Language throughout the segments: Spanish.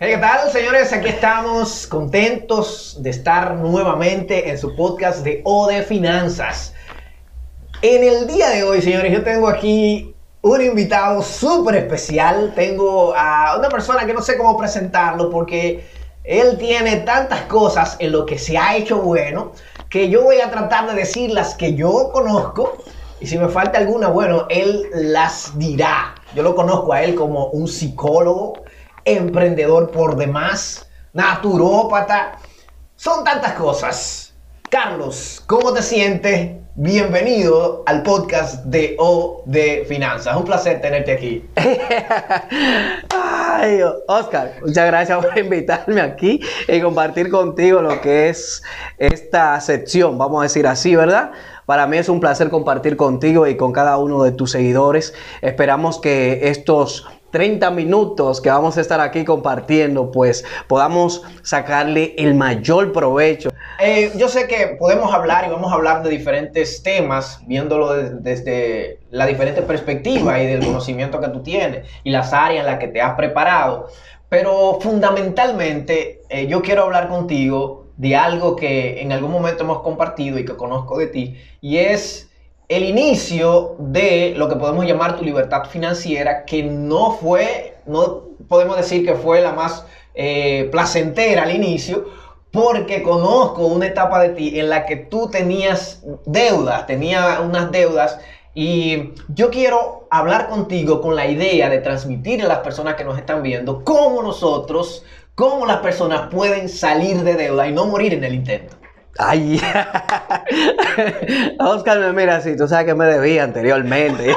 Hey, ¿qué tal, señores? Aquí estamos contentos de estar nuevamente en su podcast de O de Finanzas. En el día de hoy, señores, yo tengo aquí un invitado súper especial. Tengo a una persona que no sé cómo presentarlo porque él tiene tantas cosas en lo que se ha hecho bueno que yo voy a tratar de decir las que yo conozco y si me falta alguna, bueno, él las dirá. Yo lo conozco a él como un psicólogo, emprendedor por demás, naturópata. Son tantas cosas. Carlos, ¿cómo te sientes? Bienvenido al podcast de O de Finanzas. Un placer tenerte aquí. Ay, Oscar, muchas gracias por invitarme aquí y compartir contigo lo que es esta sección, vamos a decir así, ¿verdad? Para mí es un placer compartir contigo y con cada uno de tus seguidores. Esperamos que estos 30 minutos que vamos a estar aquí compartiendo, pues podamos sacarle el mayor provecho. Eh, yo sé que podemos hablar y vamos a hablar de diferentes temas, viéndolo desde la diferente perspectiva y del conocimiento que tú tienes y las áreas en las que te has preparado. Pero fundamentalmente eh, yo quiero hablar contigo de algo que en algún momento hemos compartido y que conozco de ti, y es el inicio de lo que podemos llamar tu libertad financiera, que no fue, no podemos decir que fue la más eh, placentera al inicio, porque conozco una etapa de ti en la que tú tenías deudas, tenías unas deudas y yo quiero hablar contigo con la idea de transmitir a las personas que nos están viendo cómo nosotros cómo las personas pueden salir de deuda y no morir en el intento. Ay, Oscar mira sí, tú sabes que me debía anteriormente.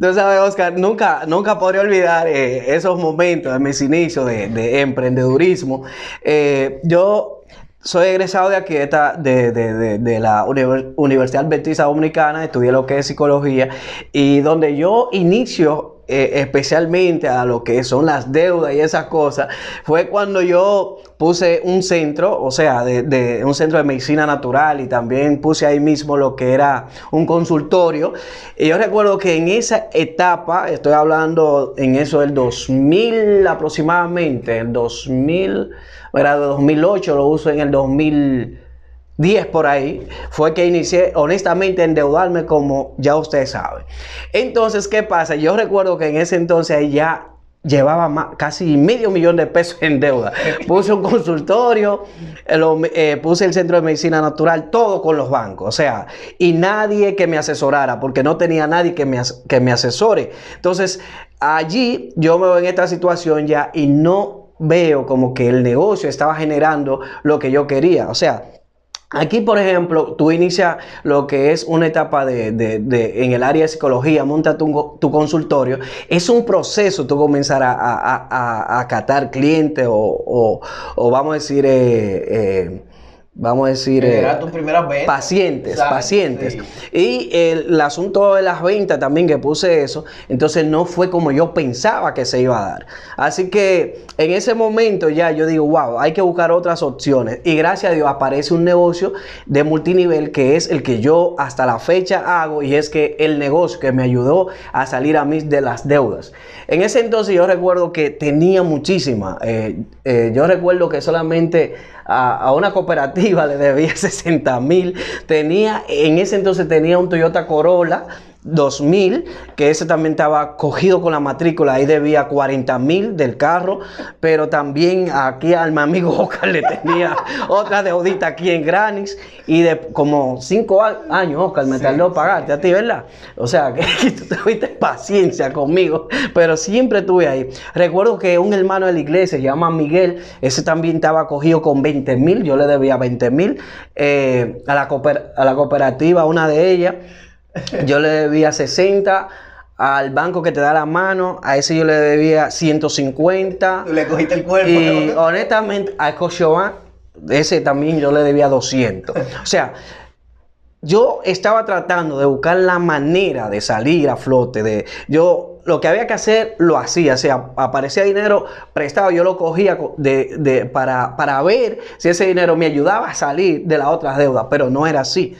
tú sabes, Oscar, nunca, nunca podré olvidar eh, esos momentos de mis inicios de, emprendedurismo. Eh, yo soy egresado de aquí, de, la Universidad Adventista Dominicana, estudié lo que es psicología y donde yo inicio eh, especialmente a lo que son las deudas y esas cosas, fue cuando yo puse un centro, o sea, de, un centro de medicina natural y también puse ahí mismo lo que era un consultorio. Y yo recuerdo que en esa etapa, estoy hablando en eso del 2000 aproximadamente, el 2000, era de 2008, lo uso en el 2000. 10 por ahí, fue que inicié honestamente a endeudarme como ya ustedes saben. Entonces, ¿qué pasa? Yo recuerdo que en ese entonces ya llevaba casi medio millón de pesos en deuda. Puse un consultorio, eh, eh, puse el centro de medicina natural, todo con los bancos, o sea, y nadie que me asesorara, porque no tenía nadie que me, que me asesore. Entonces, allí yo me veo en esta situación ya y no veo como que el negocio estaba generando lo que yo quería. O sea, Aquí, por ejemplo, tú inicias lo que es una etapa de, en el área de psicología, monta tu, tu, consultorio. Es un proceso tú comenzar a, a, a, catar clientes o, vamos a decir, eh, eh, vamos a decir, eh, tus primeras ventas. pacientes, pacientes. Y el, asunto de las ventas también que puse eso, entonces no fue como yo pensaba que se iba a dar. Así que en ese momento ya yo digo, wow, hay que buscar otras opciones. Y gracias a Dios aparece un negocio de multinivel que es el que yo hasta la fecha hago y es que el negocio que me ayudó a salir a mí de las deudas. En ese entonces yo recuerdo que tenía muchísima. Eh, eh, yo recuerdo que solamente a, una cooperativa le debía 60 mil. Tenía, en ese entonces tenía un Toyota Corolla 2000, que ese también estaba cogido con la matrícula, ahí debía 40 mil del carro, pero también aquí al mi amigo Oscar le tenía otra deudita aquí en Granis y de como 5 años Oscar me tardó pagarte a ti, ¿verdad? O sea, que, tú tuviste paciencia conmigo, pero siempre estuve ahí. Recuerdo que un hermano de la iglesia, se llama Miguel, ese también estaba cogido con 20 mil, yo le debía 20 mil eh, a, la a la cooperativa, una de ellas. Yo le debía 60 al banco que te da la mano, a ese yo le debía 150. Tú le cogiste el cuerpo. Y honestamente, a Scotiabank, ese también yo le debía 200. O sea, yo estaba tratando de buscar la manera de salir a flote. De, yo lo que había que hacer lo hacía. O sea, aparecía dinero prestado, yo lo cogía de, para, para ver si ese dinero me ayudaba a salir de las otras deudas, pero no era así.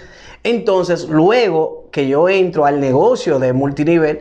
Entonces, luego que yo entro al negocio de multinivel,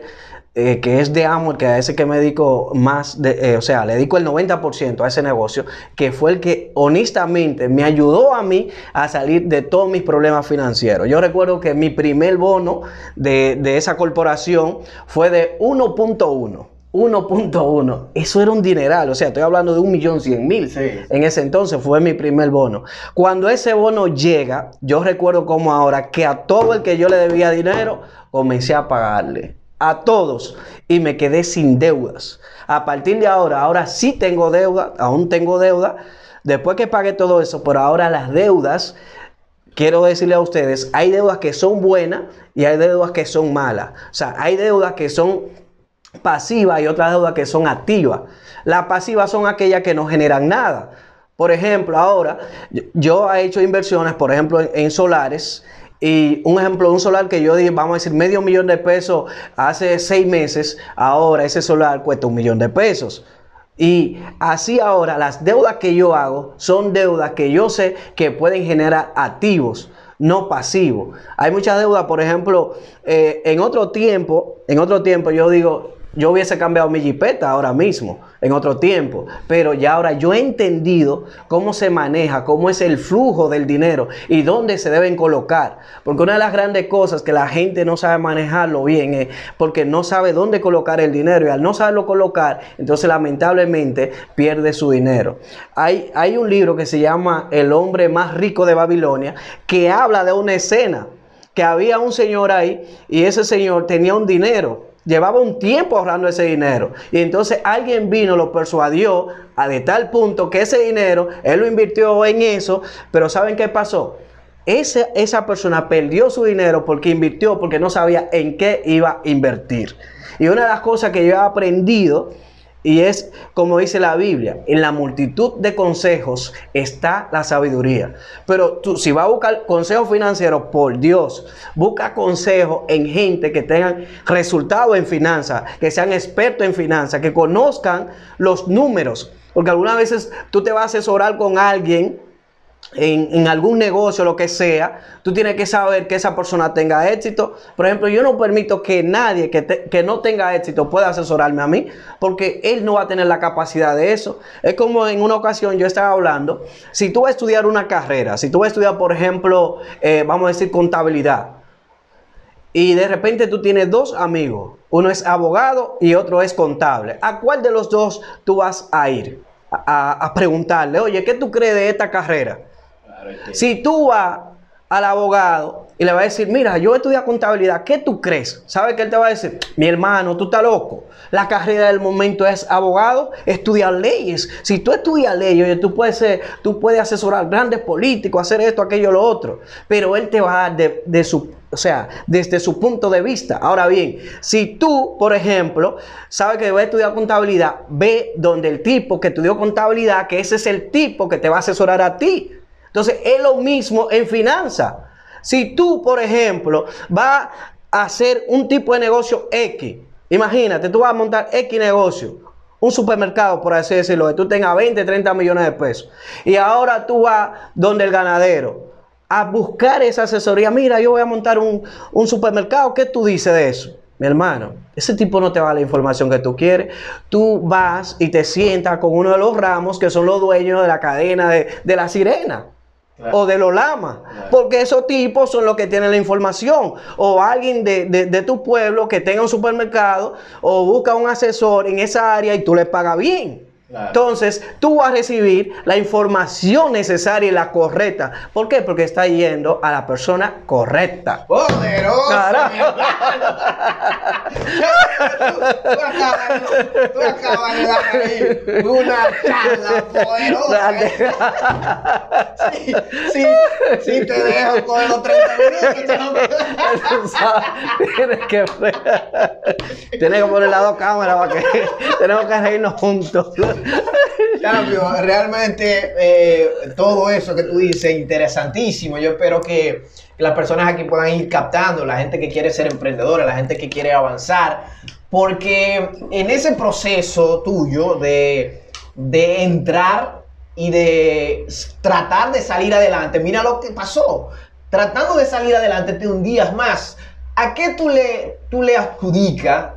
eh, que es de Amor, que a ese que me dedico más, de, eh, o sea, le dedico el 90% a ese negocio, que fue el que honestamente me ayudó a mí a salir de todos mis problemas financieros. Yo recuerdo que mi primer bono de, de esa corporación fue de 1.1. 1.1. Eso era un dineral. O sea, estoy hablando de un millón cien mil. En ese entonces fue mi primer bono. Cuando ese bono llega, yo recuerdo como ahora que a todo el que yo le debía dinero, comencé a pagarle. A todos. Y me quedé sin deudas. A partir de ahora, ahora sí tengo deuda, aún tengo deuda. Después que pagué todo eso, por ahora las deudas quiero decirle a ustedes, hay deudas que son buenas y hay deudas que son malas. O sea, hay deudas que son pasivas y otras deudas que son activas. Las pasivas son aquellas que no generan nada. Por ejemplo, ahora yo he hecho inversiones, por ejemplo, en, solares. Y un ejemplo, un solar que yo dije, vamos a decir, medio millón de pesos hace seis meses, ahora ese solar cuesta un millón de pesos. Y así ahora las deudas que yo hago son deudas que yo sé que pueden generar activos, no pasivos. Hay muchas deudas, por ejemplo, eh, en otro tiempo, en otro tiempo yo digo, yo hubiese cambiado mi jipeta ahora mismo, en otro tiempo, pero ya ahora yo he entendido cómo se maneja, cómo es el flujo del dinero y dónde se deben colocar. Porque una de las grandes cosas que la gente no sabe manejarlo bien es porque no sabe dónde colocar el dinero y al no saberlo colocar, entonces lamentablemente pierde su dinero. Hay, hay un libro que se llama El hombre más rico de Babilonia que habla de una escena que había un señor ahí y ese señor tenía un dinero llevaba un tiempo ahorrando ese dinero. Y entonces alguien vino, lo persuadió a de tal punto que ese dinero, él lo invirtió en eso, pero ¿saben qué pasó? Esa, esa persona perdió su dinero porque invirtió, porque no sabía en qué iba a invertir. Y una de las cosas que yo he aprendido y es como dice la Biblia, en la multitud de consejos está la sabiduría. Pero tú, si vas a buscar consejos financieros, por Dios, busca consejos en gente que tengan resultados en finanzas, que sean expertos en finanzas, que conozcan los números. Porque algunas veces tú te vas a asesorar con alguien en, algún negocio, lo que sea, tú tienes que saber que esa persona tenga éxito. Por ejemplo, yo no permito que nadie que, que, no tenga éxito pueda asesorarme a mí, porque él no va a tener la capacidad de eso. Es como en una ocasión yo estaba hablando, si tú vas a estudiar una carrera, si tú vas a estudiar, por ejemplo, eh, vamos a decir contabilidad, y de repente tú tienes dos amigos, uno es abogado y otro es contable, ¿a cuál de los dos tú vas a ir? a preguntarle, oye, ¿qué tú crees de esta carrera? Si tú vas al abogado y le vas a decir, mira, yo estudié contabilidad, ¿qué tú crees? ¿Sabe qué él te va a decir? Mi hermano, tú estás loco. La carrera del momento es abogado, estudiar leyes. Si tú estudias leyes, tú puedes, ser, tú puedes asesorar grandes políticos, hacer esto, aquello, lo otro. Pero él te va a dar de, su o sea, desde su punto de vista. Ahora bien, si tú, por ejemplo, sabes que a estudiar contabilidad, ve donde el tipo que estudió contabilidad, que ese es el tipo que te va a asesorar a ti. Entonces, es lo mismo en finanzas. Si tú, por ejemplo, vas a hacer un tipo de negocio X, imagínate, tú vas a montar X negocio, un supermercado, por así decirlo, que tú tengas 20, 30 millones de pesos, y ahora tú vas donde el ganadero a buscar esa asesoría. Mira, yo voy a montar un, un supermercado, ¿qué tú dices de eso? Mi hermano, ese tipo no te va a la información que tú quieres. Tú vas y te sientas con uno de los ramos que son los dueños de la cadena de, de la sirena o de los lamas, porque esos tipos son los que tienen la información, o alguien de, tu pueblo que tenga un supermercado, o busca un asesor en esa área y tú le pagas bien. Entonces, tú vas a recibir la información necesaria y la correcta. ¿Por qué? Porque está yendo a la persona correcta. ¡Poderoso! tú, acabas, de dar ahí una charla poderosa. sí, sí, sí, te dejo con los 30 minutos. tienes que, tienes que poner las dos cámaras para que tenemos que reírnos juntos. Cambio, realmente eh, todo eso que tú dices, interesantísimo. Yo espero que las personas aquí puedan ir captando, la gente que quiere ser emprendedora, la gente que quiere avanzar, porque en ese proceso tuyo de, de entrar y de tratar de salir adelante, mira lo que pasó. Tratando de salir adelante te hundías más. ¿A qué tú le, tú le adjudicas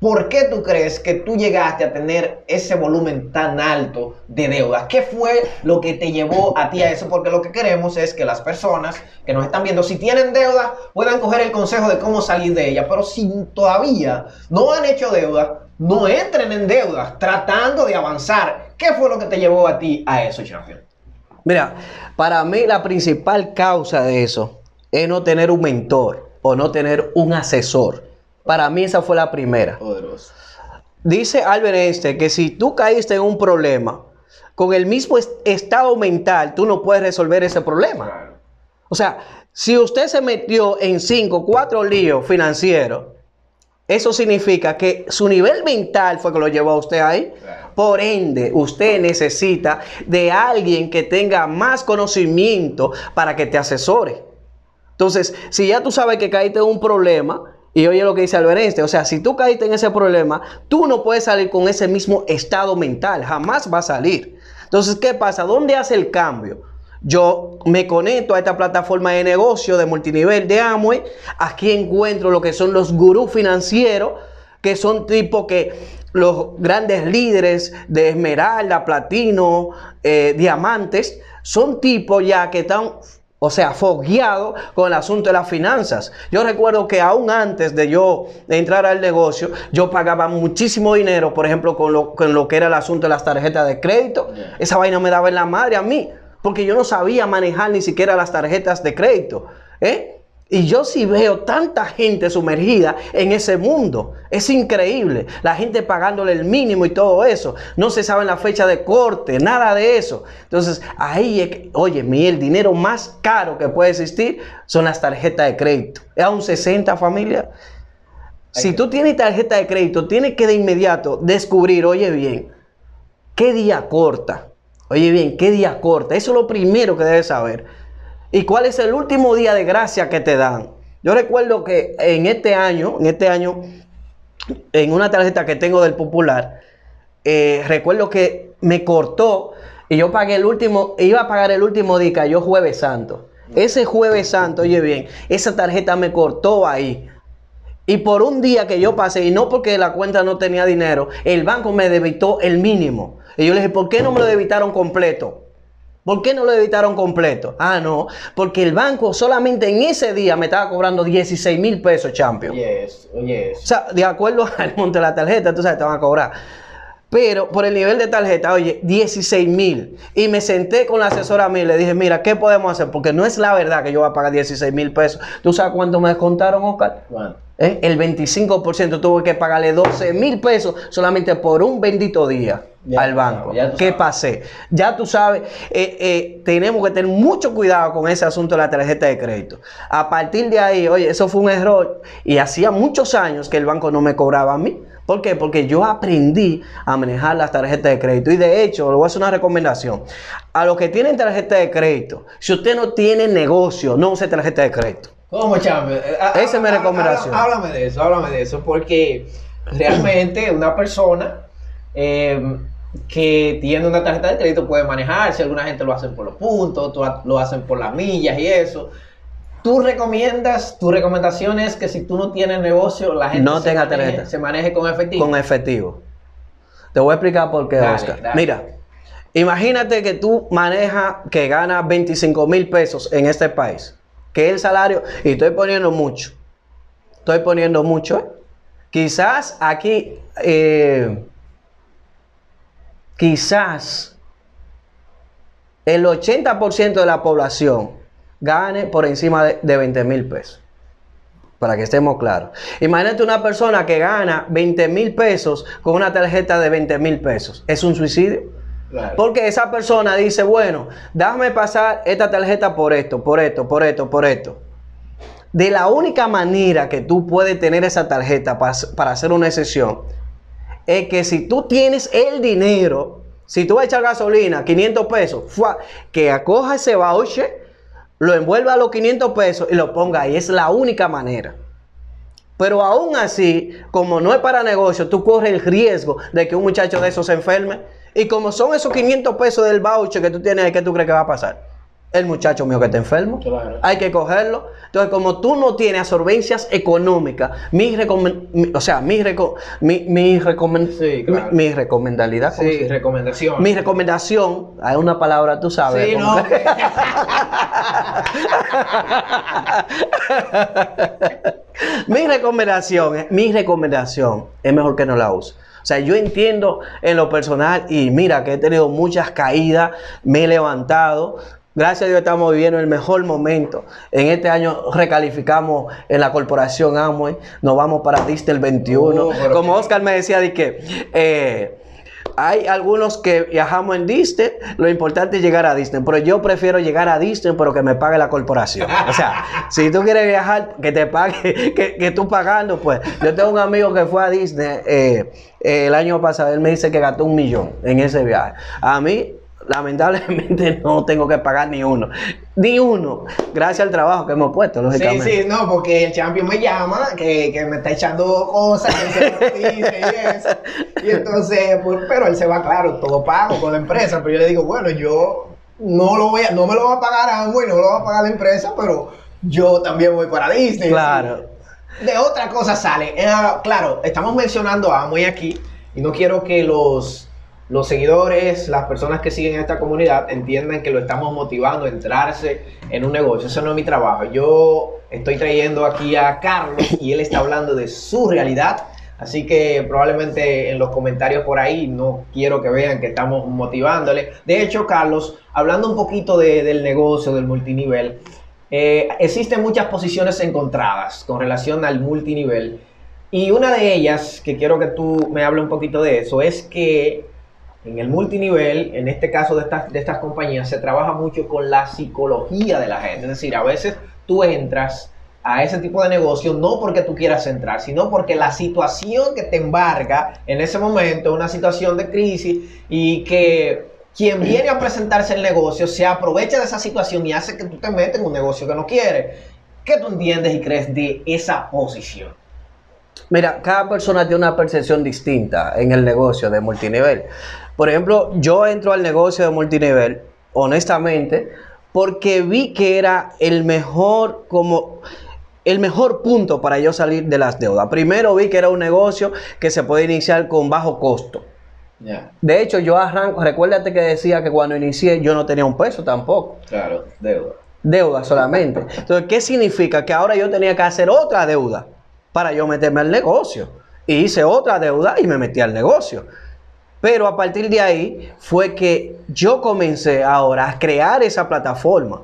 ¿Por qué tú crees que tú llegaste a tener ese volumen tan alto de deuda? ¿Qué fue lo que te llevó a ti a eso? Porque lo que queremos es que las personas que nos están viendo, si tienen deuda, puedan coger el consejo de cómo salir de ella. Pero si todavía no han hecho deuda, no entren en deuda, tratando de avanzar. ¿Qué fue lo que te llevó a ti a eso, Champion? Mira, para mí la principal causa de eso es no tener un mentor o no tener un asesor. Para mí esa fue la primera. Poderoso. Dice Albert Einstein que si tú caíste en un problema, con el mismo estado mental, tú no puedes resolver ese problema. O sea, si usted se metió en cinco, cuatro líos financieros, eso significa que su nivel mental fue que lo llevó a usted ahí. Por ende, usted necesita de alguien que tenga más conocimiento para que te asesore. Entonces, si ya tú sabes que caíste en un problema, y oye lo que dice Albert o sea, si tú caíste en ese problema, tú no puedes salir con ese mismo estado mental, jamás va a salir. Entonces, ¿qué pasa? ¿Dónde hace el cambio? Yo me conecto a esta plataforma de negocio de multinivel de Amway. Aquí encuentro lo que son los gurús financieros, que son tipo que los grandes líderes de Esmeralda, Platino, eh, Diamantes, son tipos ya que están o sea, fogueado con el asunto de las finanzas. Yo recuerdo que aún antes de yo entrar al negocio, yo pagaba muchísimo dinero, por ejemplo, con lo, con lo que era el asunto de las tarjetas de crédito. Esa vaina me daba en la madre a mí, porque yo no sabía manejar ni siquiera las tarjetas de crédito. ¿eh? Y yo sí veo tanta gente sumergida en ese mundo. Es increíble. La gente pagándole el mínimo y todo eso. No se sabe la fecha de corte, nada de eso. Entonces, ahí es que, oye, mi, el dinero más caro que puede existir son las tarjetas de crédito. Es a un 60 familia. Si tú tienes tarjeta de crédito, tienes que de inmediato descubrir, oye bien, qué día corta. Oye bien, qué día corta. Eso es lo primero que debes saber. ¿Y cuál es el último día de gracia que te dan? Yo recuerdo que en este año, en este año, en una tarjeta que tengo del Popular, eh, recuerdo que me cortó y yo pagué el último, iba a pagar el último día, cayó jueves santo. Ese jueves santo, oye bien, esa tarjeta me cortó ahí. Y por un día que yo pasé, y no porque la cuenta no tenía dinero, el banco me debitó el mínimo. Y yo le dije, ¿por qué no me lo debitaron completo? ¿Por qué no lo evitaron completo? Ah, no, porque el banco solamente en ese día me estaba cobrando 16 mil pesos, champion. Yes, yes. O sea, de acuerdo al monte de la tarjeta, tú sabes, te van a cobrar. Pero por el nivel de tarjeta, oye, 16 mil. Y me senté con la asesora mí y le dije, mira, ¿qué podemos hacer? Porque no es la verdad que yo voy a pagar 16 mil pesos. ¿Tú sabes cuánto me descontaron, Oscar? ¿Cuánto? ¿Eh? El 25% tuve que pagarle 12 mil pesos solamente por un bendito día al banco. ¿Qué pasé? Ya tú sabes, eh, eh, tenemos que tener mucho cuidado con ese asunto de la tarjeta de crédito. A partir de ahí, oye, eso fue un error y hacía muchos años que el banco no me cobraba a mí. ¿Por qué? Porque yo aprendí a manejar las tarjetas de crédito. Y de hecho, le voy a hacer una recomendación. A los que tienen tarjeta de crédito, si usted no tiene negocio, no use tarjeta de crédito. ¿Cómo, chame? Eh, Esa es mi recomendación. Háblame de eso, háblame de eso, porque realmente una persona eh, que tiene una tarjeta de crédito puede manejarse. Alguna gente lo hace por los puntos, lo hacen por las millas y eso. ¿Tú recomiendas, tu recomendación es que si tú no tienes negocio, la gente no tenga tarjeta. se maneje con efectivo? Con efectivo. Te voy a explicar por qué, Oscar. Mira, imagínate que tú manejas que ganas 25 mil pesos en este país que el salario, y estoy poniendo mucho, estoy poniendo mucho, ¿eh? quizás aquí, eh, quizás el 80% de la población gane por encima de, de 20 mil pesos. Para que estemos claros. Imagínate una persona que gana 20 mil pesos con una tarjeta de 20 mil pesos. ¿Es un suicidio? Porque esa persona dice, bueno, déjame pasar esta tarjeta por esto, por esto, por esto, por esto. De la única manera que tú puedes tener esa tarjeta para, hacer una excepción es que si tú tienes el dinero, si tú vas a echar gasolina, 500 pesos, que acoja ese voucher, lo envuelva a los 500 pesos y lo ponga ahí. Es la única manera. Pero aún así, como no es para negocio, tú corres el riesgo de que un muchacho de esos se enferme. Y como son esos 500 pesos del voucher que tú tienes, ¿qué tú crees que va a pasar? El muchacho mío que está enfermo. Claro. Hay que cogerlo. Entonces, como tú no tienes absorbencias económicas, mi mi- o sea, mi, reco- mi, mi, recomen- Sí, claro. mi, mi recomendalidad, ¿cómo Sí, recomendación. mi recomendación, hay una palabra, tú sabes. Sí, no. que- mi recomendación, es- mi recomendación es mejor que no la use. O sea, yo entiendo en lo personal y mira que he tenido muchas caídas, me he levantado. Gracias a Dios estamos viviendo el mejor momento. En este año recalificamos en la corporación Amway, nos vamos para Disney el 21. Oh, pero Como Oscar me decía de que eh, hay algunos que viajamos en Disney, lo importante es llegar a Disney, pero yo prefiero llegar a Disney pero que me pague la corporación. O sea, si tú quieres viajar, que te pague, que, que tú pagando, pues. Yo tengo un amigo que fue a Disney eh, eh, el año pasado, él me dice que gastó un millón en ese viaje. A mí, lamentablemente, no tengo que pagar ni uno. Ni uno, gracias al trabajo que hemos puesto, Sí, lógicamente. sí, no, porque el champion me llama, que, que me está echando cosas, que se noticia y eso. Y entonces, pues, pero él se va, claro, todo pago con la empresa, pero yo le digo, bueno, yo no lo voy a, no me lo va a pagar Amway, no lo va a pagar la empresa, pero yo también voy para Disney. Claro. De otra cosa sale. Eh, claro, estamos mencionando a Amway aquí y no quiero que los, los seguidores, las personas que siguen esta comunidad entiendan que lo estamos motivando a entrarse en un negocio. Eso no es mi trabajo. Yo estoy trayendo aquí a Carlos y él está hablando de su realidad. Así que probablemente en los comentarios por ahí no quiero que vean que estamos motivándole. De hecho, Carlos, hablando un poquito de- del negocio, del multinivel, eh, existen muchas posiciones encontradas con relación al multinivel. Y una de ellas, que quiero que tú me hables un poquito de eso, es que en el multinivel, en este caso de estas, de estas compañías, se trabaja mucho con la psicología de la gente. Es decir, a veces tú entras a ese tipo de negocio no porque tú quieras entrar, sino porque la situación que te embarga en ese momento es una situación de crisis y que quien viene a presentarse el negocio se aprovecha de esa situación y hace que tú te metas en un negocio que no quieres. ¿Qué tú entiendes y crees de esa posición? Mira, cada persona tiene una percepción distinta en el negocio de multinivel. Por ejemplo, yo entro al negocio de multinivel, honestamente, porque vi que era el mejor, como el mejor punto para yo salir de las deudas. Primero vi que era un negocio que se puede iniciar con bajo costo. De hecho, yo arranco, recuérdate que decía que cuando inicié yo no tenía un peso tampoco. claro, deuda. Deuda solamente. Entonces, ¿qué significa? Que ahora yo tenía que hacer otra deuda para yo meterme al negocio. Y hice otra deuda y me metí al negocio. Pero a partir de ahí fue que yo comencé ahora a crear esa plataforma.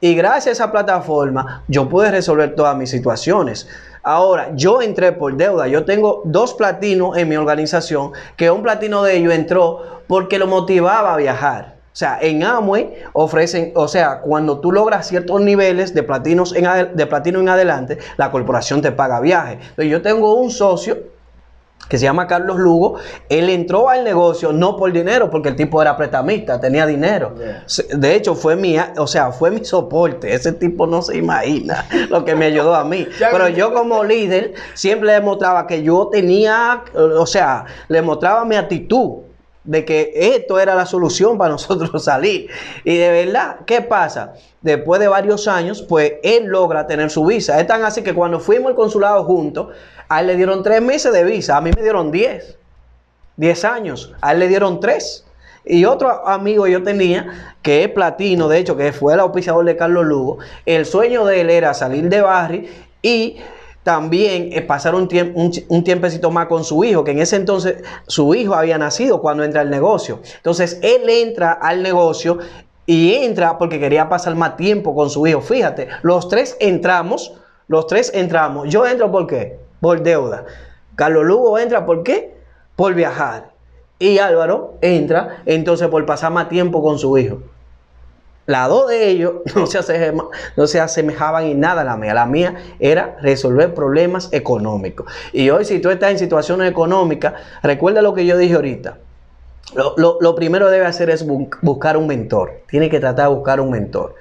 Y gracias a esa plataforma yo pude resolver todas mis situaciones. Ahora, yo entré por deuda. Yo tengo dos platinos en mi organización, que un platino de ellos entró porque lo motivaba a viajar. O sea, en Amway ofrecen, o sea, cuando tú logras ciertos niveles de, platinos en de platino en adelante, la corporación te paga viaje. Entonces, yo tengo un socio que se llama Carlos Lugo, él entró al negocio no por dinero, porque el tipo era prestamista, tenía dinero. Yeah. De hecho, fue mi, o sea, fue mi soporte. Ese tipo no se imagina lo que me ayudó a mí. Pero yo como líder siempre le mostraba que yo tenía, o sea, le mostraba mi actitud de que esto era la solución para nosotros salir. Y de verdad, ¿qué pasa? Después de varios años, pues él logra tener su visa. Es tan así que cuando fuimos al consulado juntos, a él le dieron tres meses de visa, a mí me dieron diez. 10 años, a él le dieron 3. Y otro amigo yo tenía, que es platino, de hecho, que fue el auspiciador de Carlos Lugo, el sueño de él era salir de Barry y también eh, pasar un, un, un tiempecito más con su hijo, que en ese entonces su hijo había nacido cuando entra al negocio. Entonces él entra al negocio y entra porque quería pasar más tiempo con su hijo. Fíjate, los tres entramos, los tres entramos. Yo entro por qué? Por deuda. Carlos Lugo entra por qué? Por viajar. Y Álvaro entra entonces por pasar más tiempo con su hijo. Las dos de ellos no se, asemejaban en nada a la mía. La mía era resolver problemas económicos. Y hoy si tú estás en situaciones económicas, recuerda lo que yo dije ahorita. Lo, lo- lo primero que debe hacer es bu- buscar un mentor. Tiene que tratar de buscar un mentor.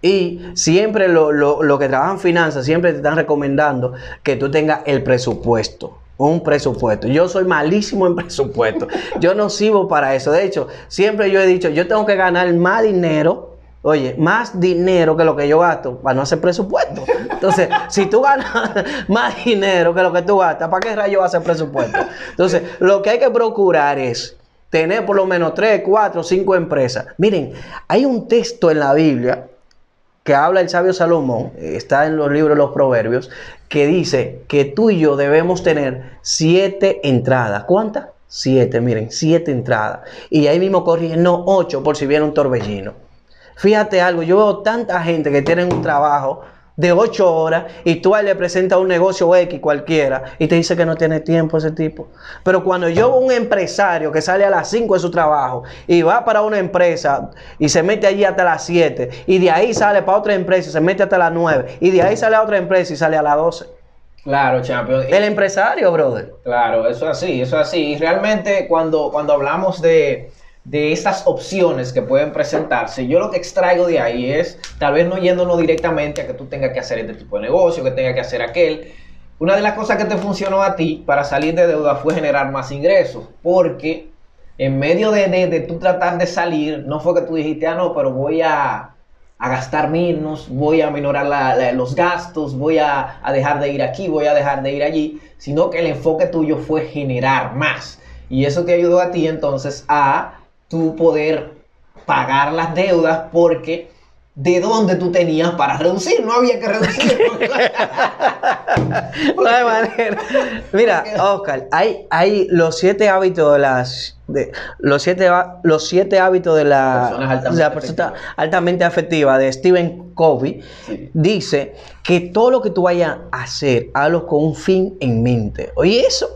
Y siempre lo que trabajan finanzas, siempre te están recomendando que tú tengas el presupuesto. Un presupuesto. Yo soy malísimo en presupuesto. Yo no sirvo para eso. De hecho, siempre yo he dicho, yo tengo que ganar más dinero Oye, más dinero que lo que yo gasto para no hacer presupuesto. Entonces, si tú ganas más dinero que lo que tú gastas, ¿para qué rayo vas a hacer presupuesto? Entonces, lo que hay que procurar es tener por lo menos tres, cuatro, cinco empresas. Miren, hay un texto en la Biblia que habla el sabio Salomón, está en los libros de los proverbios, que dice que tú y yo debemos tener siete entradas. ¿Cuántas? Siete, miren, siete entradas. Y ahí mismo corrigen, no ocho por si viene un torbellino. Fíjate algo, yo veo tanta gente que tiene un trabajo de ocho horas y tú ahí le presentas un negocio X cualquiera y te dice que no tiene tiempo ese tipo. Pero cuando yo veo un empresario que sale a las 5 de su trabajo y va para una empresa y se mete allí hasta las 7 y de ahí sale para otra empresa y se mete hasta las 9 y de ahí sale a otra empresa y sale a las 12. Claro, champion. El empresario, brother. Claro, eso es así, eso es así. Y realmente cuando, cuando hablamos de de estas opciones que pueden presentarse, yo lo que extraigo de ahí es, tal vez no yéndonos directamente a que tú tengas que hacer este tipo de negocio, que tengas que hacer aquel. Una de las cosas que te funcionó a ti para salir de deuda fue generar más ingresos, porque en medio de, de, tú tratar de salir, no fue que tú dijiste, ah, no, pero voy a, a gastar menos, voy a minorar los gastos, voy a, a dejar de ir aquí, voy a dejar de ir allí, sino que el enfoque tuyo fue generar más. Y eso te ayudó a ti entonces a tú poder pagar las deudas porque de dónde tú tenías para reducir, no había que reducir. no hay manera. Mira, Oscar, hay, hay los siete hábitos de las de, los siete los siete hábitos de la, altamente, la persona altamente afectiva de Stephen Covey dice que todo lo que tú vayas a hacer, hazlo con un fin en mente. Oye, eso,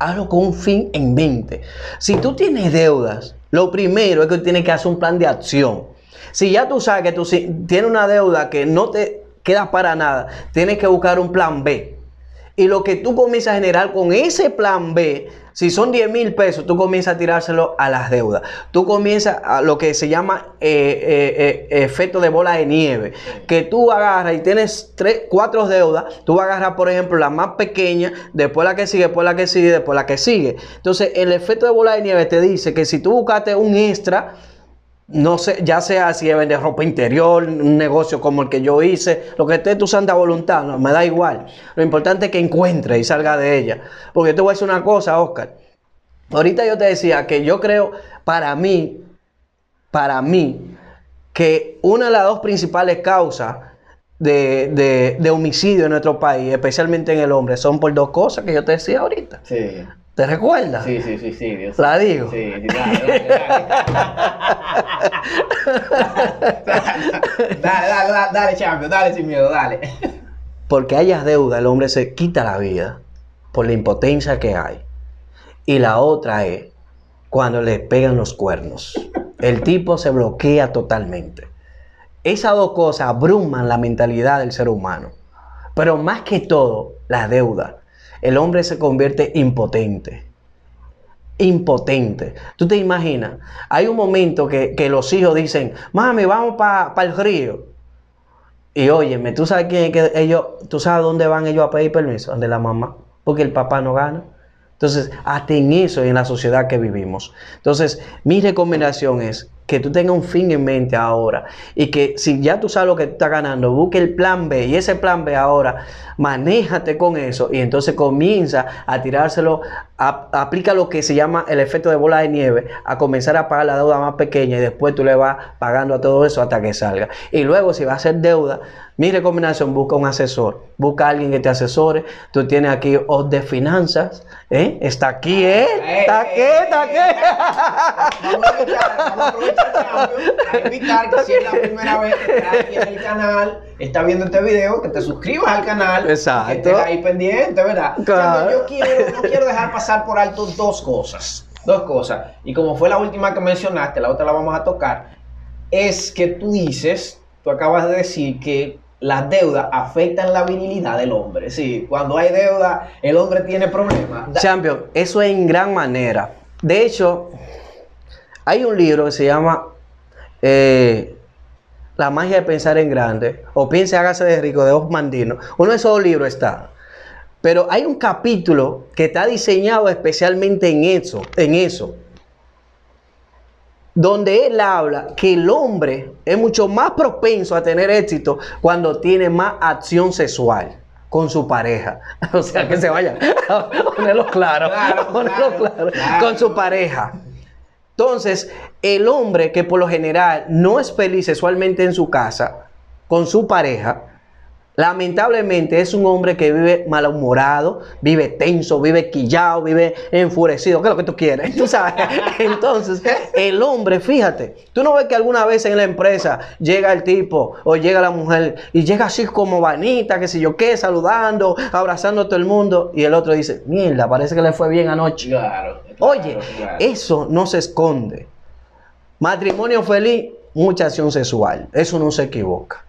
hazlo con un fin en mente. Si tú tienes deudas, lo primero es que tienes que hacer un plan de acción. Si ya tú sabes que tú tienes una deuda que no te queda para nada, tienes que buscar un plan B. Y lo que tú comienzas a generar con ese plan B, si son 10 mil pesos, tú comienzas a tirárselo a las deudas. Tú comienzas a lo que se llama eh, eh, eh, efecto de bola de nieve. Que tú agarras y tienes tres, cuatro deudas, tú vas a agarrar, por ejemplo, la más pequeña, después la que sigue, después la que sigue, después la que sigue. Entonces, el efecto de bola de nieve te dice que si tú buscaste un extra, no sé, ya sea si vender ropa interior, un negocio como el que yo hice, lo que esté tu santa voluntad, no, me da igual. Lo importante es que encuentre y salga de ella. Porque te voy a decir una cosa, Oscar. Ahorita yo te decía que yo creo, para mí, para mí, que una de las dos principales causas de, de homicidio en nuestro país, especialmente en el hombre, son por dos cosas que yo te decía ahorita. Sí. ¿Te recuerdas? Sí, sí, sí, sí. Dios. La digo. Sí, sí, dale, dale, dale. dale, dale, dale, champion, dale sin miedo, dale. Porque hayas deuda, el hombre se quita la vida por la impotencia que hay. Y la otra es cuando le pegan los cuernos. El tipo se bloquea totalmente. Esas dos cosas abruman la mentalidad del ser humano. Pero más que todo, la deuda el hombre se convierte impotente. Impotente. Tú te imaginas, hay un momento que, los hijos dicen, mami, vamos para el río. Y óyeme, ¿tú sabes quién que ellos, tú sabes dónde van ellos a pedir permiso? Donde la mamá, porque el papá no gana. Entonces, hasta en eso en la sociedad que vivimos. Entonces, mi recomendación es que tú tengas un fin en mente ahora y que si ya tú sabes lo que estás ganando, busque el plan B y ese plan B ahora, manéjate con eso y entonces comienza a tirárselo, aplica lo que se llama el efecto de bola de nieve, a comenzar a pagar la deuda más pequeña y después tú le vas pagando a todo eso hasta que salga. Y luego si va a ser deuda, mi recomendación, busca un asesor, busca a alguien que te asesore. Tú tienes aquí Os de Finanzas, ¿eh? Está aquí ¿eh? está aquí, está aquí. A invitar que si es la primera vez que estás aquí en el canal, está viendo este video, que te suscribas al canal. Exacto. Que estés ahí pendiente, ¿verdad? Claro. yo quiero, no quiero dejar pasar por alto dos cosas. Dos cosas. Y como fue la última que mencionaste, la otra la vamos a tocar, es que tú dices, tú acabas de decir que las deudas afectan la virilidad del hombre. Sí, cuando hay deuda, el hombre tiene problemas. Champion, eso es en gran manera. De hecho, hay un libro que se llama eh, La magia de pensar en grande o Piense, hágase de rico de Osmandino. Uno de esos libros está. Pero hay un capítulo que está diseñado especialmente en eso, en eso. donde él habla que el hombre es mucho más propenso a tener éxito cuando tiene más acción sexual con su pareja. O sea, que se vaya ponerlo claro, Claro, ponerlo claro, claro, claro. con su pareja. Entonces, el hombre que por lo general no es feliz sexualmente en su casa, con su pareja, lamentablemente es un hombre que vive malhumorado, vive tenso, vive quillado, vive enfurecido. ¿Qué es lo que tú quieres? Tú sabes. Entonces, el hombre, fíjate, tú no ves que alguna vez en la empresa llega el tipo o llega la mujer y llega así como vanita, que si yo qué, saludando, abrazando a todo el mundo, y el otro dice, mierda, parece que le fue bien anoche. Claro. Oye, claro. eso no se esconde. Matrimonio feliz, mucha acción sexual. Eso no se equivoca.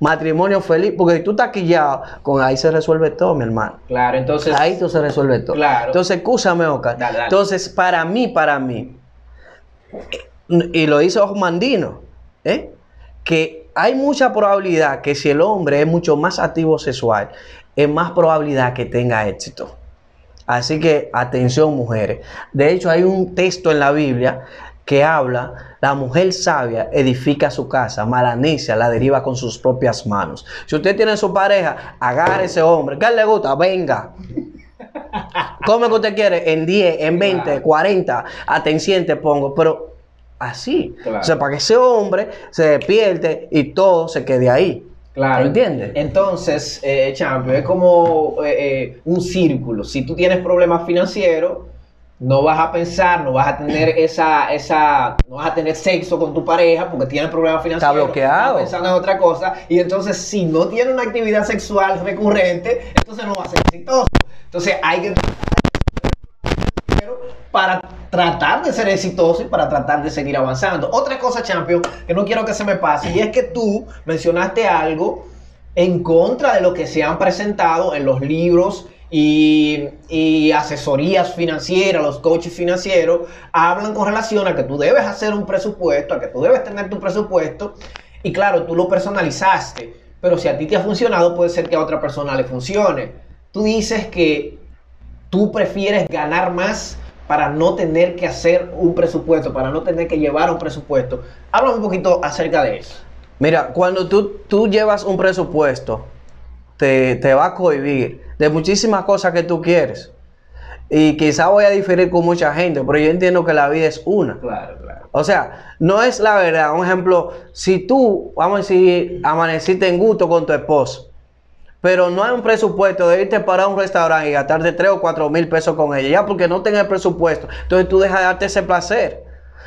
Matrimonio feliz, porque si tú estás quillado, con ahí se resuelve todo, mi hermano. Claro, entonces. Ahí tú se resuelve todo. Claro. Entonces, escúchame, Oscar. Dale, dale. Entonces, para mí, para mí, y lo hizo Osmandino, ¿eh? que hay mucha probabilidad que si el hombre es mucho más activo sexual, es más probabilidad que tenga éxito. Así que atención mujeres. De hecho hay un texto en la Biblia que habla, la mujer sabia edifica su casa, mala necia la deriva con sus propias manos. Si usted tiene su pareja, agarre ese hombre. ¿Qué le gusta? Venga. Come que usted quiere, en 10, en 20, Claro. 40, atención te pongo, pero así. Claro. O sea, para que ese hombre se despierte y todo se quede ahí. Claro. ¿Entiendes? Entonces, eh, Champion, es como eh, eh, un círculo. Si tú tienes problemas financieros, no vas a pensar, no vas a tener esa, esa, no vas a tener sexo con tu pareja porque tienes problemas financieros. bloqueado. Estás pensando en otra cosa. Y entonces, si no tiene una actividad sexual recurrente, entonces no va a ser exitoso. Entonces, hay que para tratar de ser exitoso y para tratar de seguir avanzando. Otra cosa, Champion, que no quiero que se me pase, y es que tú mencionaste algo en contra de lo que se han presentado en los libros y, asesorías financieras, los coaches financieros, hablan con relación a que tú debes hacer un presupuesto, a que tú debes tener tu presupuesto, y claro, tú lo personalizaste, pero si a ti te ha funcionado, puede ser que a otra persona le funcione. Tú dices que tú prefieres ganar más para no tener que hacer un presupuesto, para no tener que llevar un presupuesto. Háblame un poquito acerca de eso. Mira, cuando tú, tú llevas un presupuesto, te, te va a cohibir de muchísimas cosas que tú quieres. Y quizá voy a diferir con mucha gente, pero yo entiendo que la vida es una. Claro, claro. O sea, no es la verdad. Un ejemplo, si tú, vamos a decir, amaneciste en gusto con tu esposo, pero no hay un presupuesto de irte para un restaurante y gastarte 3 o 4 mil pesos con ella, ya porque no tengas el presupuesto. Entonces tú dejas de darte ese placer.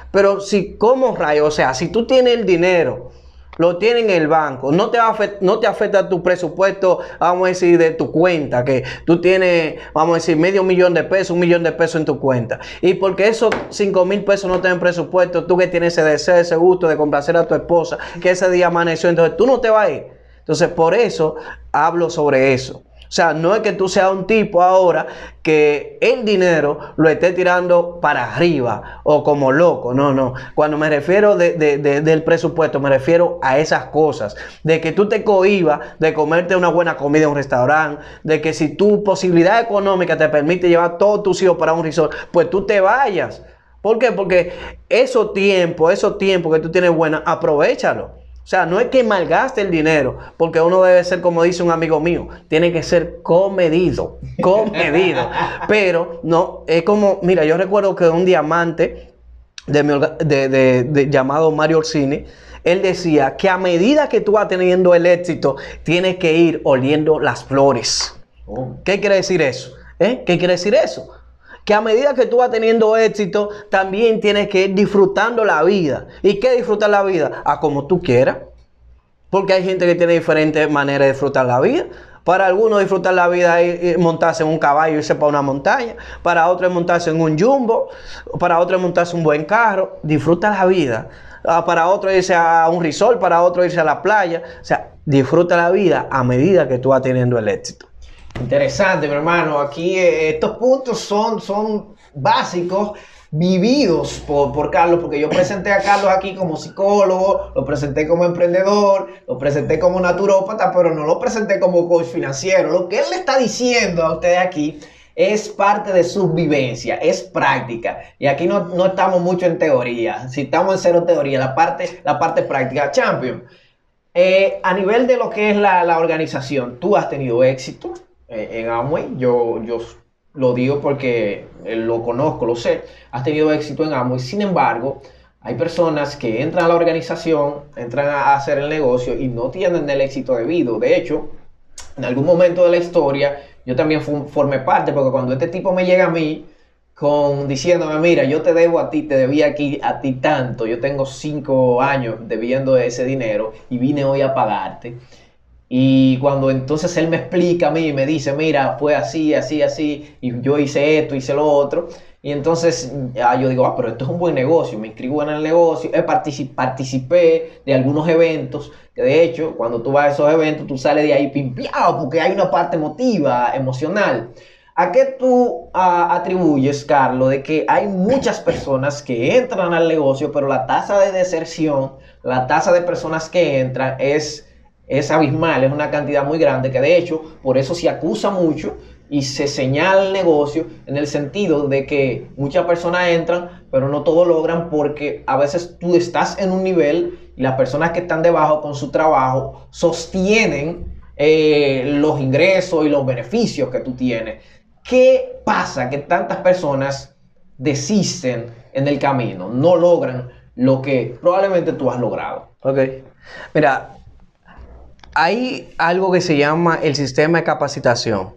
Pero si, como rayo, o sea, si tú tienes el dinero, lo tienes en el banco, no te, afecta, no te afecta tu presupuesto, vamos a decir, de tu cuenta, que tú tienes, vamos a decir, medio millón de pesos, un millón de pesos en tu cuenta. Y porque esos 5 mil pesos no tienen presupuesto, tú que tienes ese deseo, ese gusto de complacer a tu esposa, que ese día amaneció, entonces tú no te vas a ir. Entonces, por eso hablo sobre eso. O sea, no es que tú seas un tipo ahora que el dinero lo esté tirando para arriba o como loco. No, no. Cuando me refiero de- de- de- del presupuesto, me refiero a esas cosas. De que tú te cohibas de comerte una buena comida en un restaurante. De que si tu posibilidad económica te permite llevar todos tus hijos para un resort, pues tú te vayas. ¿Por qué? Porque esos tiempos, esos tiempos que tú tienes buena, aprovechalo. O sea, no es que malgaste el dinero, porque uno debe ser, como dice un amigo mío, tiene que ser comedido, comedido. Pero no, es como, mira, yo recuerdo que un diamante de, mi de- de- llamado Mario Orsini, él decía que a medida que tú vas teniendo el éxito, tienes que ir oliendo las flores. Oh, ¿Qué quiere decir eso? ¿Eh? ¿Qué quiere decir eso? Que a medida que tú vas teniendo éxito, también tienes que ir disfrutando la vida. ¿Y qué disfrutar la vida? A como tú quieras. Porque hay gente que tiene diferentes maneras de disfrutar la vida. Para algunos disfrutar la vida es montarse en un caballo y irse para una montaña. Para otros es montarse en un jumbo. Para otros es montarse un buen carro. Disfruta la vida. Ah, Para otros irse a un resort, para otros irse a la playa. O sea, disfruta la vida a medida que tú vas teniendo el éxito. Interesante, mi hermano. Aquí eh, estos puntos son, son básicos, vividos por, por Carlos, porque yo presenté a Carlos aquí como psicólogo, lo presenté como emprendedor, lo presenté como naturópata, pero no lo presenté como coach financiero. Lo que él le está diciendo a ustedes aquí es parte de su vivencia, es práctica. Y aquí no, no, estamos mucho en teoría, si estamos en cero teoría, la parte, la parte práctica. Champion, eh, a nivel de lo que es la, la organización, tú has tenido éxito en Amway, yo, yo lo digo porque eh, lo conozco, lo sé, has tenido éxito en Amway, sin embargo, hay personas que entran a la organización, entran a hacer el negocio y no tienen el éxito debido. De hecho, en algún momento de la historia, yo también formé parte, porque cuando este tipo me llega a mí con diciéndome, mira, yo te debo a ti, te debía aquí a ti tanto, yo tengo cinco años debiendo ese dinero y vine hoy a pagarte. Y cuando entonces él me explica a mí, me dice, mira, fue así, así, así, y yo hice esto, hice lo otro, y entonces yo digo, ah, pero esto es un buen negocio, me inscribo en el negocio, eh, participé de algunos eventos, que de hecho, cuando tú vas a esos eventos, tú sales de ahí pimpiado, porque hay una parte emotiva, emocional. ¿A qué tú atribuyes, Carlos, de que hay muchas personas que entran al negocio, pero la tasa de deserción, la tasa de personas que entran es, es abismal, es una cantidad muy grande, que de hecho, por eso se acusa mucho y se señala el negocio en el sentido de que muchas personas entran, pero no todos logran porque a veces tú estás en un nivel y las personas que están debajo con su trabajo sostienen eh, los ingresos y los beneficios que tú tienes. ¿Qué pasa que tantas personas desisten en el camino, no logran lo que probablemente tú has logrado? Ok. Mira, hay algo que se llama el sistema de capacitación.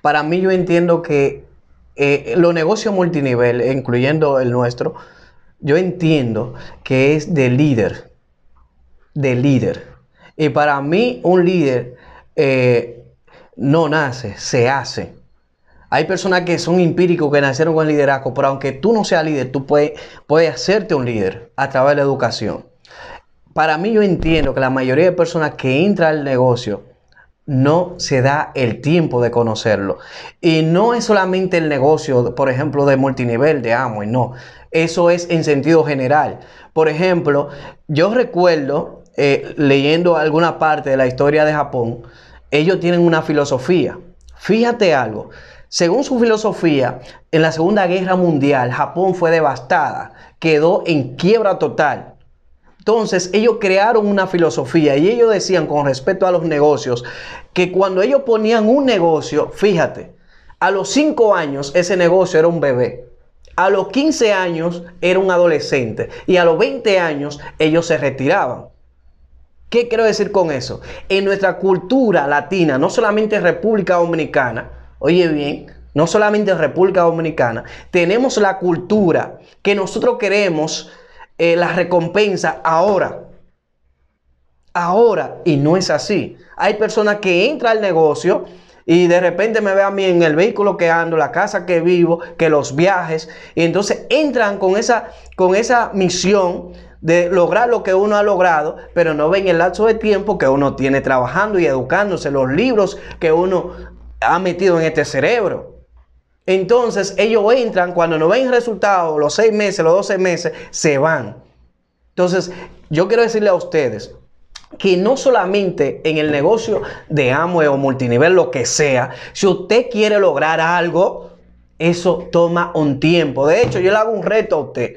Para mí yo entiendo que eh, los negocios multinivel, incluyendo el nuestro, yo entiendo que es de líder, de líder. Y para mí un líder eh, no nace, se hace. Hay personas que son empíricos, que nacieron con liderazgo, pero aunque tú no seas líder, tú puedes, puedes hacerte un líder a través de la educación. Para mí yo entiendo que la mayoría de personas que entran al negocio no se da el tiempo de conocerlo. Y no es solamente el negocio, por ejemplo, de multinivel, de Amway, no. Eso es en sentido general. Por ejemplo, yo recuerdo, eh, leyendo alguna parte de la historia de Japón, ellos tienen una filosofía. Fíjate algo. Según su filosofía, en la Segunda Guerra Mundial, Japón fue devastada, quedó en quiebra total. Entonces ellos crearon una filosofía y ellos decían con respecto a los negocios que cuando ellos ponían un negocio, fíjate, a los 5 años ese negocio era un bebé. A los 15 años era un adolescente y a los 20 años ellos se retiraban. ¿Qué quiero decir con eso? En nuestra cultura latina, no solamente en República Dominicana, oye bien, no solamente en República Dominicana, tenemos la cultura que nosotros queremos eh, la recompensa ahora. Ahora. Y no es así. Hay personas que entran al negocio y de repente me ve a mí en el vehículo que ando, la casa que vivo, que los viajes. Y entonces entran con esa, con esa misión de lograr lo que uno ha logrado, pero no ven el lapso de tiempo que uno tiene trabajando y educándose, los libros que uno ha metido en este cerebro. Entonces ellos entran, cuando no ven resultados, los seis meses, los doce meses, se van. Entonces, yo quiero decirle a ustedes que no solamente en el negocio de Amway o multinivel, lo que sea, si usted quiere lograr algo, eso toma un tiempo. De hecho, yo le hago un reto a usted.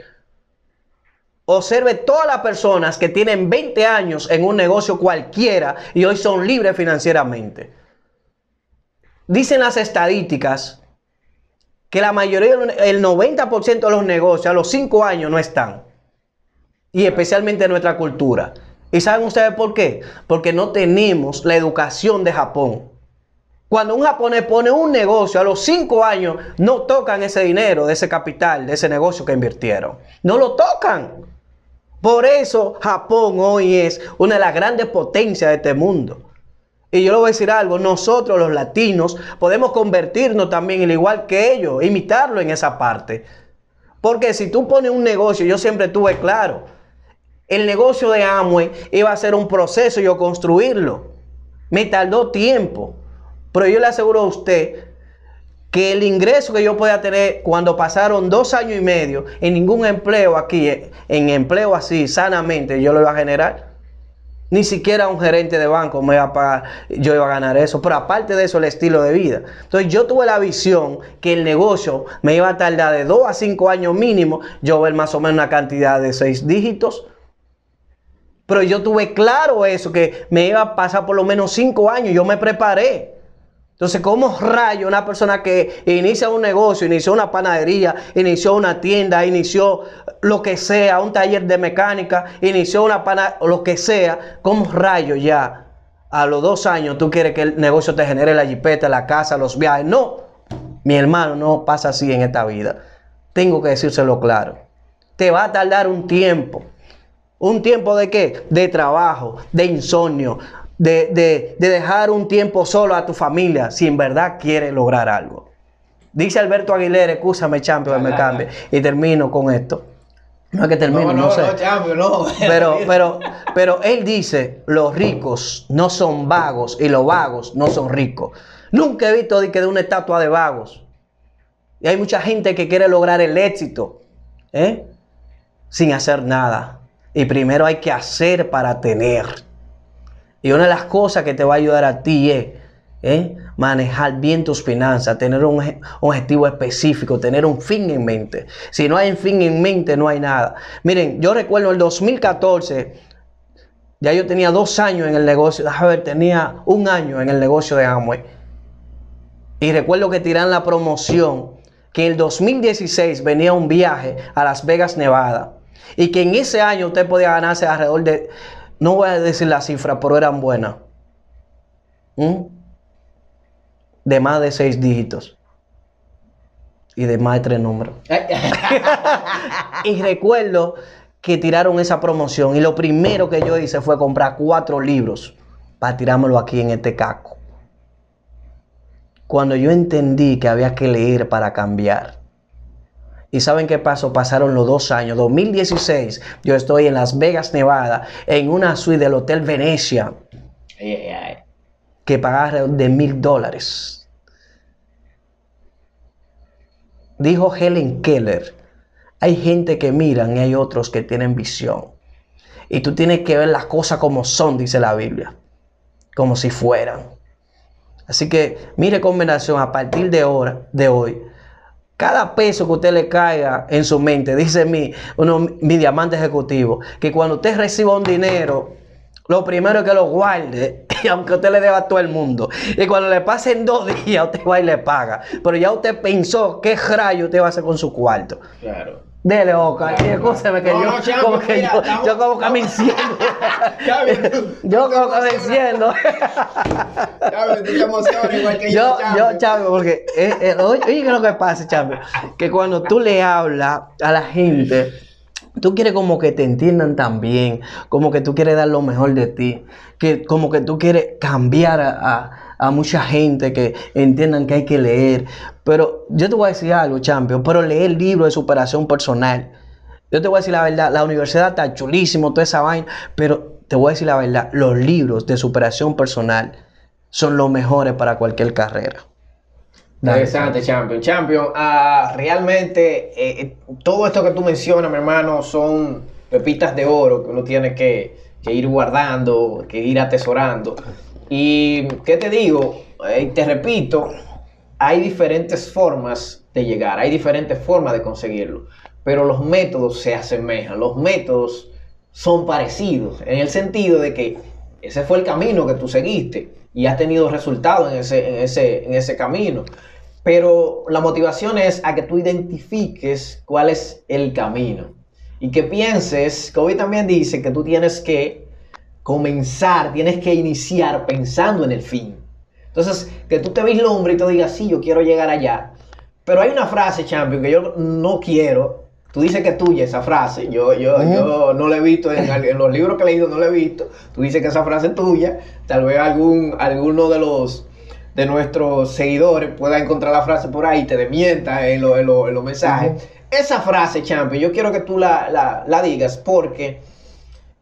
Observe todas las personas que tienen 20 años en un negocio cualquiera y hoy son libres financieramente. Dicen las estadísticas que la mayoría, el 90% de los negocios a los 5 años no están. Y especialmente en nuestra cultura. ¿Y saben ustedes por qué? Porque no tenemos la educación de Japón. Cuando un japonés pone un negocio a los 5 años, no tocan ese dinero de ese capital, de ese negocio que invirtieron. No lo tocan. Por eso Japón hoy es una de las grandes potencias de este mundo. Y yo le voy a decir algo, nosotros los latinos podemos convertirnos también, al igual que ellos, imitarlo en esa parte. Porque si tú pones un negocio, yo siempre tuve claro, el negocio de Amway iba a ser un proceso yo construirlo. Me tardó tiempo. Pero yo le aseguro a usted que el ingreso que yo podía tener cuando pasaron dos años y medio en ningún empleo aquí, en empleo así, sanamente, yo lo iba a generar. Ni siquiera un gerente de banco me iba a pagar, yo iba a ganar eso. Pero aparte de eso, el estilo de vida. Entonces yo tuve la visión que el negocio me iba a tardar de 2 a 5 años mínimo, yo ver más o menos una cantidad de 6 dígitos. Pero yo tuve claro eso, que me iba a pasar por lo menos 5 años, yo me preparé. Entonces, ¿cómo rayo una persona que inicia un negocio, inició una panadería, inició una tienda, inició lo que sea, un taller de mecánica, inició una pana, lo que sea, ¿cómo rayo ya a los dos años tú quieres que el negocio te genere la jipeta, la casa, los viajes? No, mi hermano, no pasa así en esta vida. Tengo que decírselo claro. Te va a tardar un tiempo. ¿Un tiempo de qué? De trabajo, de insomnio, de, dejar un tiempo solo a tu familia si en verdad quieres lograr algo. Dice Alberto Aguilera, escúchame, champion, me cambie. Y termino con esto. No es que termine, no, sé. no. Pero, pero, pero él dice, los ricos no son vagos y los vagos no son ricos. Nunca he visto de que de una estatua de vagos. Y hay mucha gente que quiere lograr el éxito ¿eh? sin hacer nada. Y primero hay que hacer para tener. Y una de las cosas que te va a ayudar a ti es ¿eh? manejar bien tus finanzas, tener un, objetivo específico, tener un fin en mente. Si no hay un fin en mente, no hay nada. Miren, yo recuerdo el 2014, ya yo tenía dos años en el negocio, a ver, tenía un año en el negocio de Amway. Y recuerdo que tiran la promoción que en el 2016 venía un viaje a Las Vegas, Nevada. Y que en ese año usted podía ganarse alrededor de no voy a decir la cifra, pero eran buenas. ¿Mm? De más de seis dígitos. Y de más de tres números. y recuerdo que tiraron esa promoción. Y lo primero que yo hice fue comprar cuatro libros para tirármelo aquí en este caco. Cuando yo entendí que había que leer para cambiar ¿Y saben qué pasó? Pasaron los dos años. 2016, yo estoy en Las Vegas, Nevada, en una suite del Hotel Venecia. Que pagaba de mil dólares. Dijo Helen Keller, hay gente que miran y hay otros que tienen visión. Y tú tienes que ver las cosas como son, dice la Biblia. Como si fueran. Así que mire combinación a partir de, ahora, de hoy cada peso que usted le caiga en su mente, dice mi, uno, mi diamante ejecutivo, que cuando usted reciba un dinero, lo primero es que lo guarde, aunque usted le deba a todo el mundo. Y cuando le pasen dos días, usted va y le paga. Pero ya usted pensó qué rayo usted va a hacer con su cuarto. Claro. Dele, Oca, que yo, como que yo, yo como que me enciendo. yo como que me enciendo. yo. Yo, Chávez, porque, eh, eh, oye, ¿qué es lo que pasa, Chávez? Que cuando tú le hablas a la gente, tú quieres como que te entiendan también, como que tú quieres dar lo mejor de ti, que como que tú quieres cambiar a a mucha gente que entiendan que hay que leer. Pero yo te voy a decir algo, champion, pero leer el libro de superación personal. Yo te voy a decir la verdad, la universidad está chulísimo, toda esa vaina, pero te voy a decir la verdad, los libros de superación personal son los mejores para cualquier carrera. Interesante, Champion. Champion, ah, realmente eh, eh, todo esto que tú mencionas, mi hermano, son pepitas de oro que uno tiene que, que ir guardando, que ir atesorando. Y, ¿qué te digo? Eh, te repito, hay diferentes formas de llegar, hay diferentes formas de conseguirlo, pero los métodos se asemejan, los métodos son parecidos, en el sentido de que ese fue el camino que tú seguiste y has tenido resultados en ese, en ese, en ese camino. Pero la motivación es a que tú identifiques cuál es el camino y que pienses, Kobe también dice que tú tienes que comenzar, tienes que iniciar pensando en el fin. Entonces, que tú te vislumbres y te digas, sí, yo quiero llegar allá. Pero hay una frase, Champion, que yo no quiero. Tú dices que es tuya esa frase. Yo, yo, yo no la he visto en, los libros que he leído, no la he visto. Tú dices que esa frase es tuya. Tal vez algún, alguno de los de nuestros seguidores pueda encontrar la frase por ahí y te demienta en, los mensajes. Esa frase, Champion, yo quiero que tú la, la, la digas porque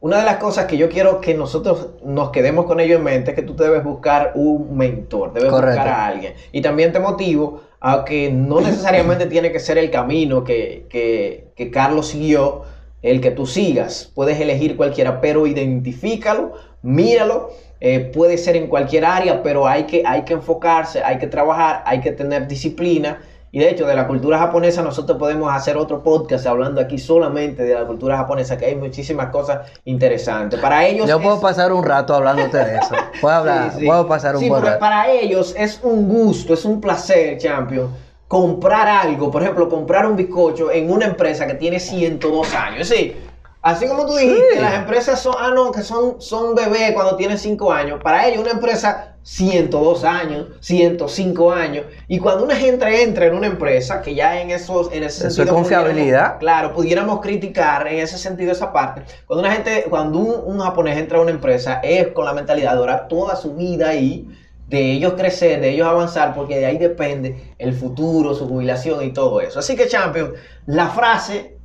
una de las cosas que yo quiero que nosotros nos quedemos con ello en mente es que tú debes buscar un mentor, debes buscar a alguien. Y también te motivo a que no necesariamente tiene que ser el camino que, que, que Carlos siguió, el que tú sigas. Puedes elegir cualquiera, pero identifícalo míralo. Eh, puede ser en cualquier área, pero hay que, hay que enfocarse, hay que trabajar, hay que tener disciplina. Y de hecho, de la cultura japonesa nosotros podemos hacer otro podcast hablando aquí solamente de la cultura japonesa, que hay muchísimas cosas interesantes. Para ellos... Yo puedo pasar un rato hablándote de eso. Puedo hablar, Sí, sí. puedo pasar un Sí, buen rato. para ellos es un gusto, es un placer, champion, comprar algo, por ejemplo, comprar un bizcocho en una empresa que tiene 102 años. Sí, así como tú dijiste, Sí. las empresas son, ah, no, que son, son bebés cuando tienen 5 años. Para ellos una empresa 102 años, 105 años. Y cuando una gente entra en una empresa, que ya en esos en ese Eso es sentido confiabilidad. Claro, pudiéramos criticar en ese sentido esa parte. Cuando una gente, cuando un, un japonés entra a una empresa, es con la mentalidad de durar toda su vida ahí, de ellos crecer, de ellos avanzar, porque de ahí depende el futuro, su jubilación y todo eso. Así que, Champion, la frase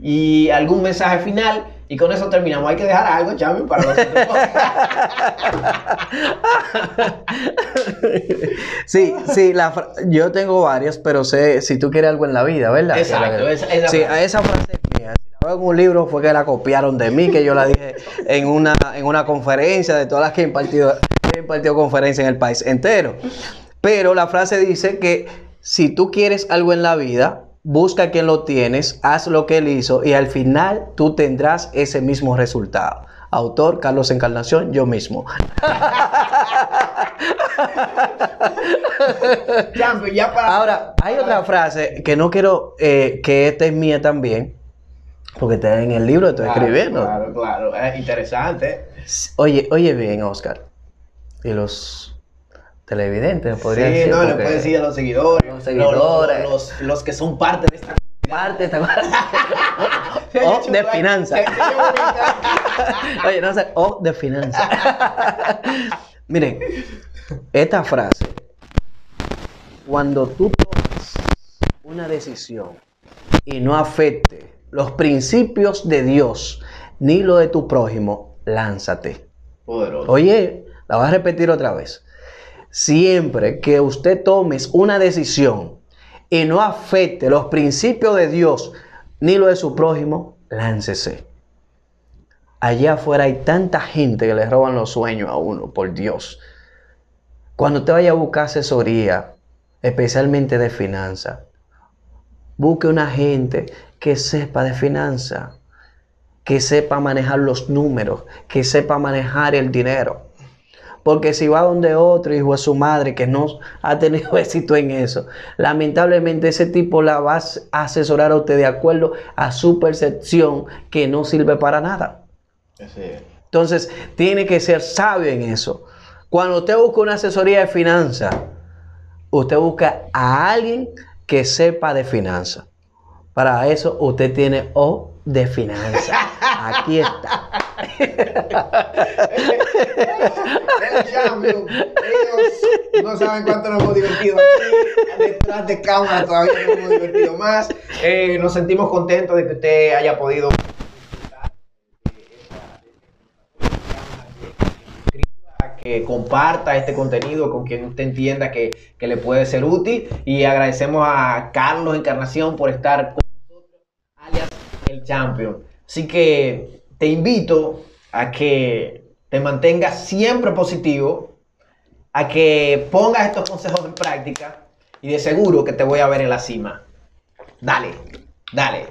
y algún mensaje final, y con eso terminamos. Hay que dejar algo, Champion, para nosotros. Sí, sí, la fra- yo tengo varias, pero sé si tú quieres algo en la vida, ¿verdad? Exacto, esa- esa sí, frase. a esa frase mía. Si la veo en un libro fue que la copiaron de mí, que yo la dije en una, en una conferencia de todas las que he impartido, he impartido conferencias en el país entero. Pero la frase dice que si tú quieres algo en la vida, busca a quien lo tienes, haz lo que él hizo y al final tú tendrás ese mismo resultado. Autor Carlos Encarnación, yo mismo. Para... Ahora, hay otra frase que no quiero eh, que esta es mía también, porque está en el libro que estoy Claro, escribiendo. Claro, claro, es interesante. Oye, oye bien, Oscar. Y los televidentes podrían Sí, ser. no, le puedes decir a los seguidores, Los seguidores. Los, los- los que son parte de esta Parte esta o de finanzas. Oye, no sé, o de finanzas. Miren, esta frase, cuando tú tomas una decisión y no afecte los principios de Dios ni lo de tu prójimo, lánzate. Poderoso. Oye, la voy a repetir otra vez. Siempre que usted tomes una decisión y no afecte los principios de Dios ni lo de su prójimo, láncese. Allá afuera hay tanta gente que le roban los sueños a uno, por Dios. Cuando te vaya a buscar asesoría, especialmente de finanzas, busque una gente que sepa de finanzas, que sepa manejar los números, que sepa manejar el dinero. Porque si va donde otro hijo de su madre que no ha tenido éxito en eso, lamentablemente ese tipo la va a asesorar a usted de acuerdo a su percepción que no sirve para nada. Entonces, tiene que ser sabio en eso. Cuando usted busca una asesoría de finanzas, usted busca a alguien que sepa de finanzas. Para eso, usted tiene O de finanzas. Aquí está. El. Ellos no saben cuánto nos hemos divertido aquí. Detrás de cámara todavía nos hemos divertido más. Eh, nos sentimos contentos de que usted haya podido que comparta este contenido con quien usted entienda que, que le puede ser útil y agradecemos a Carlos Encarnación por estar con nosotros, alias el Champion. Así que te invito a que te mantengas siempre positivo, a que pongas estos consejos en práctica y de seguro que te voy a ver en la cima. Dale, dale.